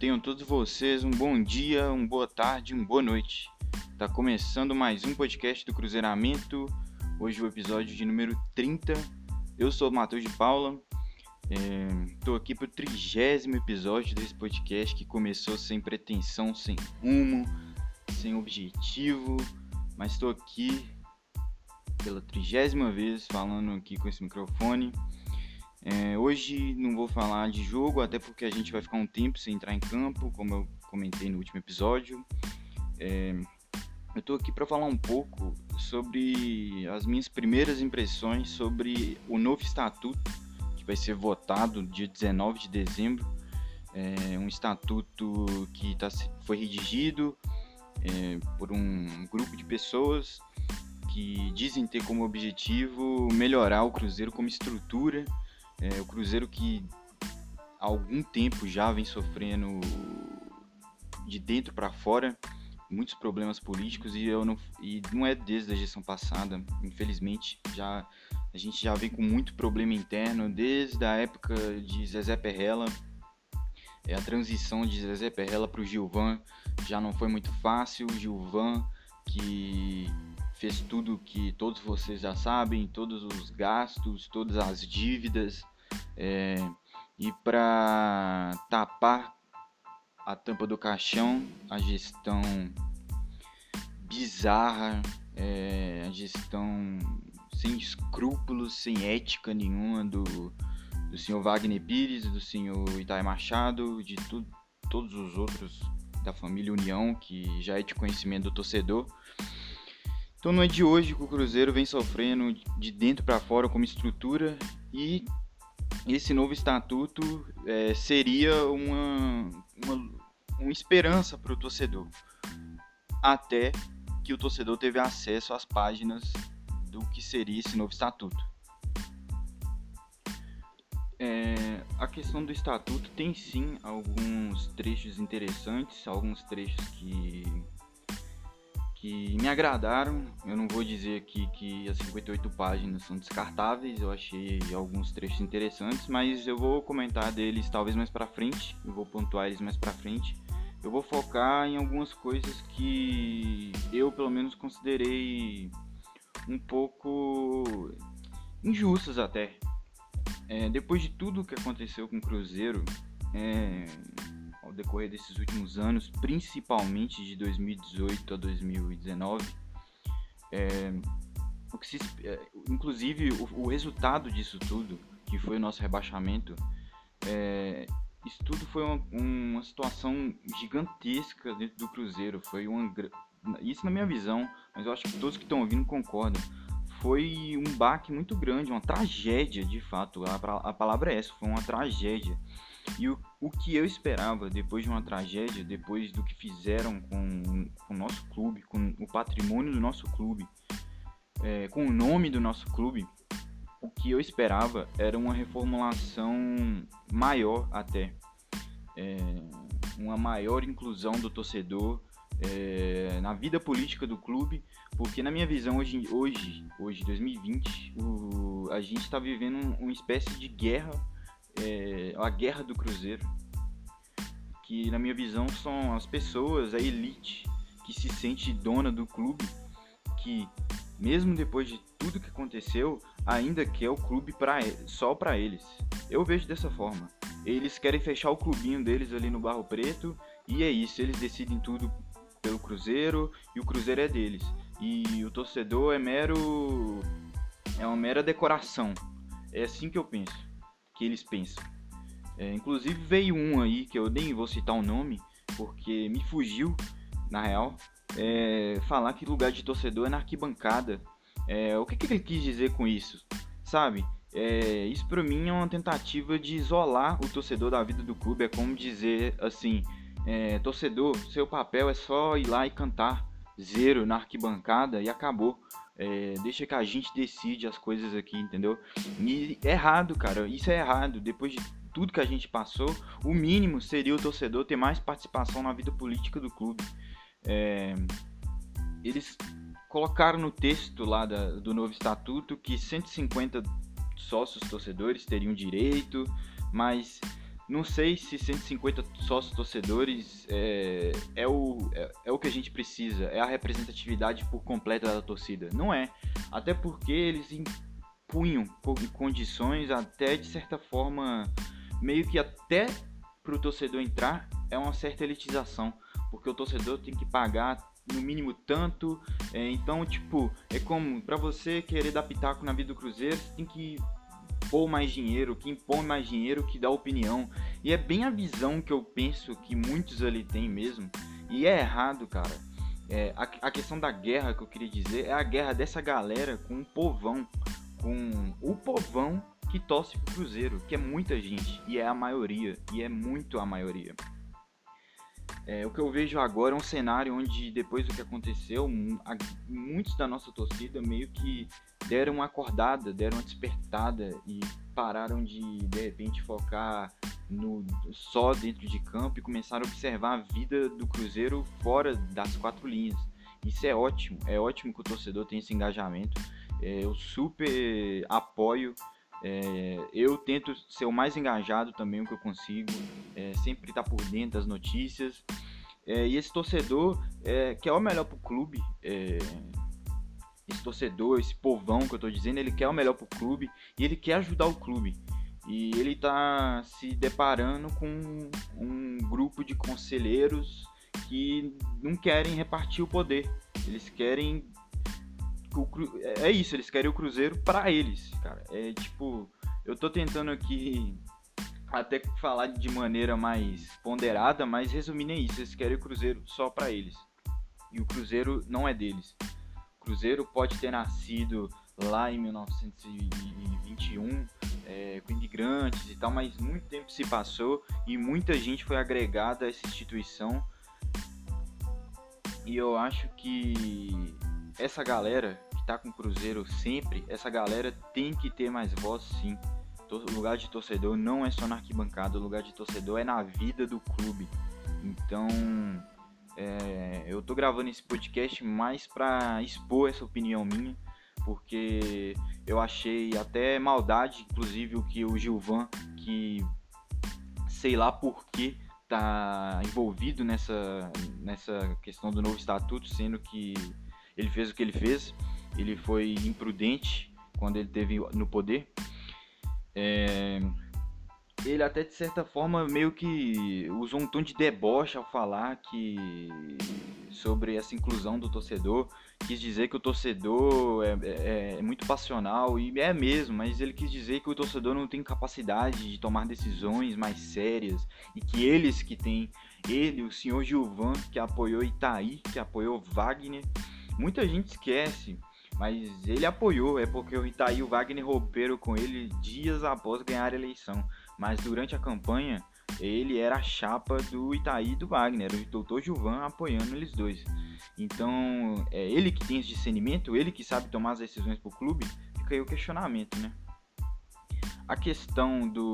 Tenham todos vocês um bom dia, uma boa tarde, uma boa noite. Tá começando mais um podcast do Cruzeiramento. Hoje o episódio de número 30. Eu sou o Matheus de Paula. Estou é, aqui para o trigésimo episódio desse podcast que começou sem pretensão, sem rumo, sem objetivo, mas estou aqui pela trigésima vez falando aqui com esse microfone. É, hoje não vou falar de jogo, até porque a gente vai ficar um tempo sem entrar em campo, como eu comentei no último episódio. É, eu estou aqui para falar um pouco sobre as minhas primeiras impressões sobre o novo estatuto que vai ser votado dia 19 de dezembro. É um estatuto que tá, foi redigido é, por um grupo de pessoas que dizem ter como objetivo melhorar o Cruzeiro como estrutura. É, o Cruzeiro que há algum tempo já vem sofrendo de dentro para fora muitos problemas políticos e eu não e não é desde a gestão passada, infelizmente já a gente já vem com muito problema interno desde a época de Zezé Perrella. É, a transição de Zezé Perrella para o Gilvan já não foi muito fácil. O Gilvan que fez tudo que todos vocês já sabem, todos os gastos, todas as dívidas, é, e para tapar a tampa do caixão, a gestão bizarra, é, a gestão sem escrúpulos, sem ética nenhuma do, do senhor Wagner Pires, do senhor Itai Machado, de tu, todos os outros da família União, que já é de conhecimento do torcedor. Então não é de hoje que o Cruzeiro vem sofrendo de dentro para fora como estrutura e esse novo estatuto é, seria uma, uma, uma esperança para o torcedor, até que o torcedor teve acesso às páginas do que seria esse novo estatuto. É, a questão do estatuto tem sim alguns trechos interessantes, alguns trechos que que me agradaram. Eu não vou dizer aqui que as 58 páginas são descartáveis, eu achei alguns trechos interessantes, mas eu vou comentar deles talvez mais para frente, eu vou pontuar eles mais para frente. Eu vou focar em algumas coisas que eu pelo menos considerei um pouco injustas até. É, depois de tudo que aconteceu com o Cruzeiro, é, ao decorrer desses últimos anos, principalmente de 2018 a 2019. É, o que se, é, inclusive o, o, resultado disso tudo, que foi o nosso rebaixamento, é, isso tudo foi uma, uma, situação gigantesca dentro do Cruzeiro. Foi uma, isso na minha visão, mas eu acho que todos que estão ouvindo concordam. Foi um baque muito grande, uma tragédia de fato. A, a palavra é essa, foi uma tragédia. E o, o que eu esperava depois de uma tragédia, depois do que fizeram com, com o nosso clube, com o patrimônio do nosso clube, é, com o nome do nosso clube, o que eu esperava era uma reformulação maior até. É, uma maior inclusão do torcedor é, na vida política do clube, porque na minha visão hoje, hoje, hoje 2020, o, a gente está vivendo uma espécie de guerra é, a guerra do Cruzeiro, que na minha visão são as pessoas, a elite que se sente dona do clube, que mesmo depois de tudo que aconteceu, ainda quer o clube pra, só para eles. Eu vejo dessa forma. Eles querem fechar o clubinho deles ali no Barro Preto e é isso, eles decidem tudo pelo Cruzeiro e o Cruzeiro é deles. E o torcedor é mero é uma mera decoração. É assim que eu penso que eles pensam. É, inclusive veio um aí que eu nem vou citar o nome, porque me fugiu, na real, é, falar que lugar de torcedor é na arquibancada. É, o que, que, ele quis dizer com isso? Sabe? É, isso para mim é uma tentativa de isolar o torcedor da vida do clube. É como dizer assim: é, torcedor, seu papel é só ir lá e cantar zero na arquibancada e acabou. É, deixa que a gente decide as coisas aqui, entendeu? E é errado, cara. Isso é errado. Depois de tudo que a gente passou, o mínimo seria o torcedor ter mais participação na vida política do clube. É, eles colocaram no texto lá da, do novo estatuto que 150 sócios torcedores teriam direito, mas não sei se 150 sócios torcedores é, é, o, é, é, o que a gente precisa, é a representatividade por completa da torcida. Não é. Até porque eles impunham condições até de certa forma, meio que até para o torcedor entrar é uma certa elitização. Porque o torcedor tem que pagar no mínimo tanto. É, então, tipo, é como para você querer dar pitaco na vida do Cruzeiro, você tem que pôr mais dinheiro, que impõe mais dinheiro, que dá opinião. E é bem a visão que eu penso que muitos ali têm mesmo. E é errado, cara. É, a, a questão da guerra que eu queria dizer é a guerra dessa galera com o povão. Com o povão que torce pro Cruzeiro, que é muita gente. E é a maioria. E é muito a maioria. É, o que eu vejo agora é um cenário onde, depois do que aconteceu, muitos da nossa torcida meio que deram uma acordada, deram uma despertada e pararam de, de repente, focar no, só dentro de campo e começaram a observar a vida do Cruzeiro fora das quatro linhas. Isso é ótimo, é ótimo que o torcedor tenha esse engajamento. É, eu super apoio é, eu tento ser o mais engajado também o que eu consigo, é, sempre estar tá por dentro das notícias. É, e esse torcedor é, quer o melhor para o clube. É, esse torcedor, esse povão que eu estou dizendo, ele quer o melhor para o clube e ele quer ajudar o clube. E ele está se deparando com um grupo de conselheiros que não querem repartir o poder. Eles querem o, é, é isso, eles querem o Cruzeiro para eles, cara. É tipo, eu tô tentando aqui até falar de maneira mais ponderada, mas resumindo é isso, eles querem o Cruzeiro só para eles. E o Cruzeiro não é deles. O Cruzeiro pode ter nascido lá em 1921 é, com imigrantes e tal, mas muito tempo se passou e muita gente foi agregada a essa instituição. E eu acho que essa galera que tá com o Cruzeiro sempre, essa galera tem que ter mais voz sim. O lugar de torcedor não é só na arquibancada, o lugar de torcedor é na vida do clube. Então, é, eu tô gravando esse podcast mais para expor essa opinião minha, porque eu achei até maldade, inclusive, o que o Gilvan, que sei lá por que tá envolvido nessa, nessa questão do novo estatuto, sendo que ele fez o que ele fez, ele foi imprudente quando ele teve no poder. É, ele até de certa forma meio que usou um tom de deboche ao falar que sobre essa inclusão do torcedor, quis dizer que o torcedor é, é, é, muito passional e é mesmo, mas ele quis dizer que o torcedor não tem capacidade de tomar decisões mais sérias e que eles que têm, ele, o senhor Gilvan que apoiou Itaí, que apoiou Wagner, Muita gente esquece, mas ele apoiou, é porque o Itaí e o Wagner romperam com ele dias após ganhar a eleição. Mas durante a campanha, ele era a chapa do Itaí e do Wagner, o doutor Gilvan apoiando eles dois. Então, é ele que tem esse discernimento, ele que sabe tomar as decisões para o clube, fica aí o questionamento, né? A questão do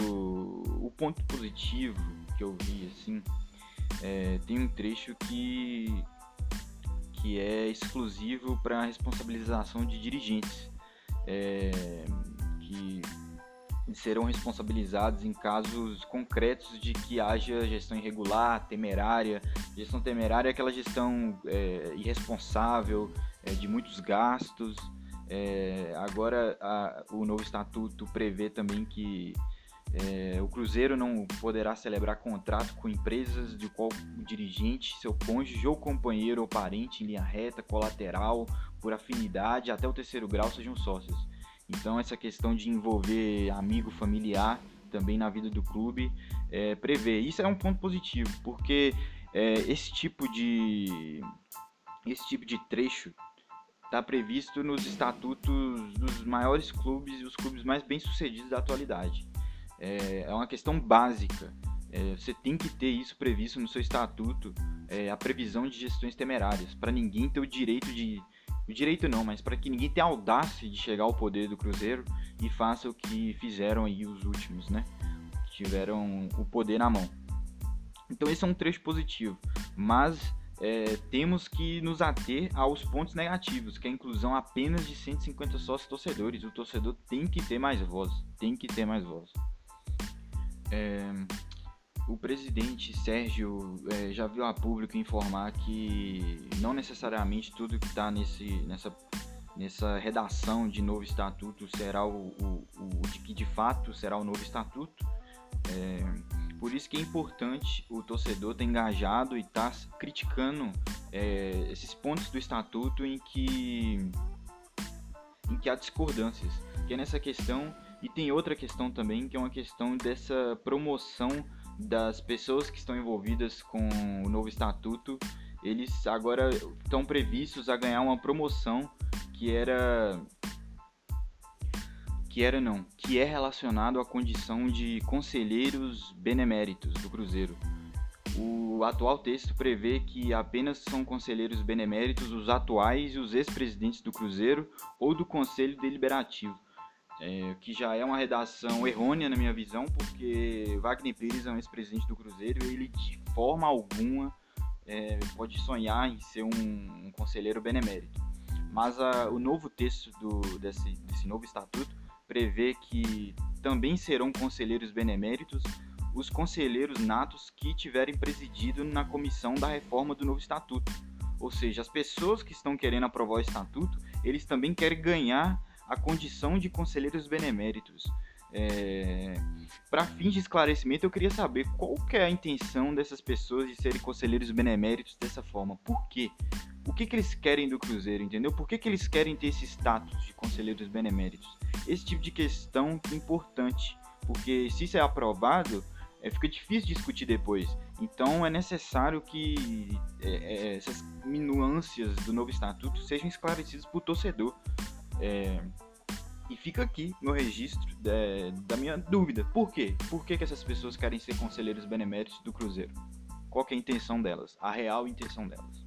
o ponto positivo que eu vi, assim, é, tem um trecho que que é exclusivo para responsabilização de dirigentes, é, que serão responsabilizados em casos concretos de que haja gestão irregular, temerária. Gestão temerária é aquela gestão é, irresponsável, é, de muitos gastos. É, agora a, o novo estatuto prevê também que é, o Cruzeiro não poderá celebrar contrato com empresas de qual o dirigente, seu cônjuge ou companheiro ou parente em linha reta, colateral, por afinidade, até o terceiro grau sejam sócios. Então, essa questão de envolver amigo familiar também na vida do clube é, prevê. Isso é um ponto positivo, porque é, esse tipo de esse tipo de trecho está previsto nos estatutos dos maiores clubes e os clubes mais bem sucedidos da atualidade é, é uma questão básica. É, você tem que ter isso previsto no seu estatuto, é, a previsão de gestões temerárias, para ninguém ter o direito de. O direito não, mas para que ninguém tenha audácia de chegar ao poder do Cruzeiro e faça o que fizeram aí os últimos, né? Tiveram o poder na mão. Então esse é um trecho positivo, mas é, temos que nos ater aos pontos negativos, que é a inclusão apenas de 150 sócios torcedores. O torcedor tem que ter mais voz, tem que ter mais voz. É, o presidente Sérgio é, já viu a público informar que não necessariamente tudo que está nessa, nessa redação de novo estatuto será o, o, o, que de fato será o novo estatuto. É, por isso que é importante o torcedor estar engajado e estar tá criticando é, esses pontos do estatuto em que, em que há discordâncias. Que é nessa questão, e tem outra questão também, que é uma questão dessa promoção das pessoas que estão envolvidas com o novo estatuto, eles agora estão previstos a ganhar uma promoção que era que era não, que é relacionado à condição de conselheiros beneméritos do Cruzeiro. O atual texto prevê que apenas são conselheiros beneméritos os atuais e os ex-presidentes do Cruzeiro ou do Conselho Deliberativo é, que já é uma redação errônea na minha visão, porque Wagner Pires é um ex-presidente do Cruzeiro e ele de forma alguma é, pode sonhar em ser um, um conselheiro benemérito. Mas a, o novo texto do, desse, desse novo estatuto prevê que também serão conselheiros beneméritos os conselheiros natos que tiverem presidido na comissão da reforma do novo estatuto. Ou seja, as pessoas que estão querendo aprovar o estatuto, eles também querem ganhar a condição de conselheiros beneméritos. É... Para fins de esclarecimento, eu queria saber qual que é a intenção dessas pessoas de serem conselheiros beneméritos dessa forma. Por quê? O que, que eles querem do Cruzeiro, entendeu? Por que, que eles querem ter esse status de conselheiros beneméritos? Esse tipo de questão é importante, porque se isso é aprovado, é, fica difícil discutir depois. Então é necessário que é, é, essas nuances do novo estatuto sejam esclarecidas para o torcedor. É, e fica aqui meu registro é, da minha dúvida. Por quê? Por que, que essas pessoas querem ser conselheiros beneméritos do Cruzeiro? Qual é a intenção delas? A real intenção delas.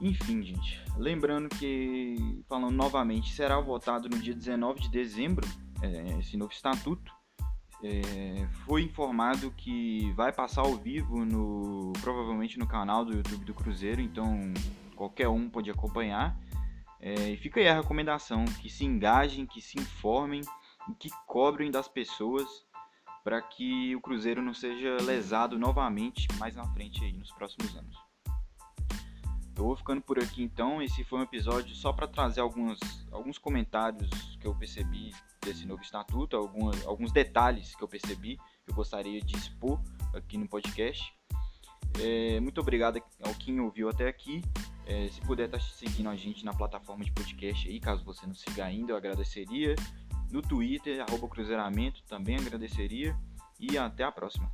Enfim, gente. Lembrando que, falando novamente, será votado no dia 19 de dezembro é, esse novo estatuto. É, foi informado que vai passar ao vivo no provavelmente no canal do YouTube do Cruzeiro, então qualquer um pode acompanhar. É, e fica aí a recomendação: que se engajem, que se informem e que cobrem das pessoas para que o Cruzeiro não seja lesado novamente mais na frente aí nos próximos anos. Eu vou ficando por aqui então. Esse foi um episódio só para trazer alguns, alguns comentários que eu percebi desse novo estatuto, algumas, alguns detalhes que eu percebi que eu gostaria de expor aqui no podcast. É, muito obrigado ao quem ouviu até aqui. É, se puder estar tá seguindo a gente na plataforma de podcast aí, caso você não siga ainda, eu agradeceria. No Twitter, arroba Cruzeiramento, também agradeceria. E até a próxima.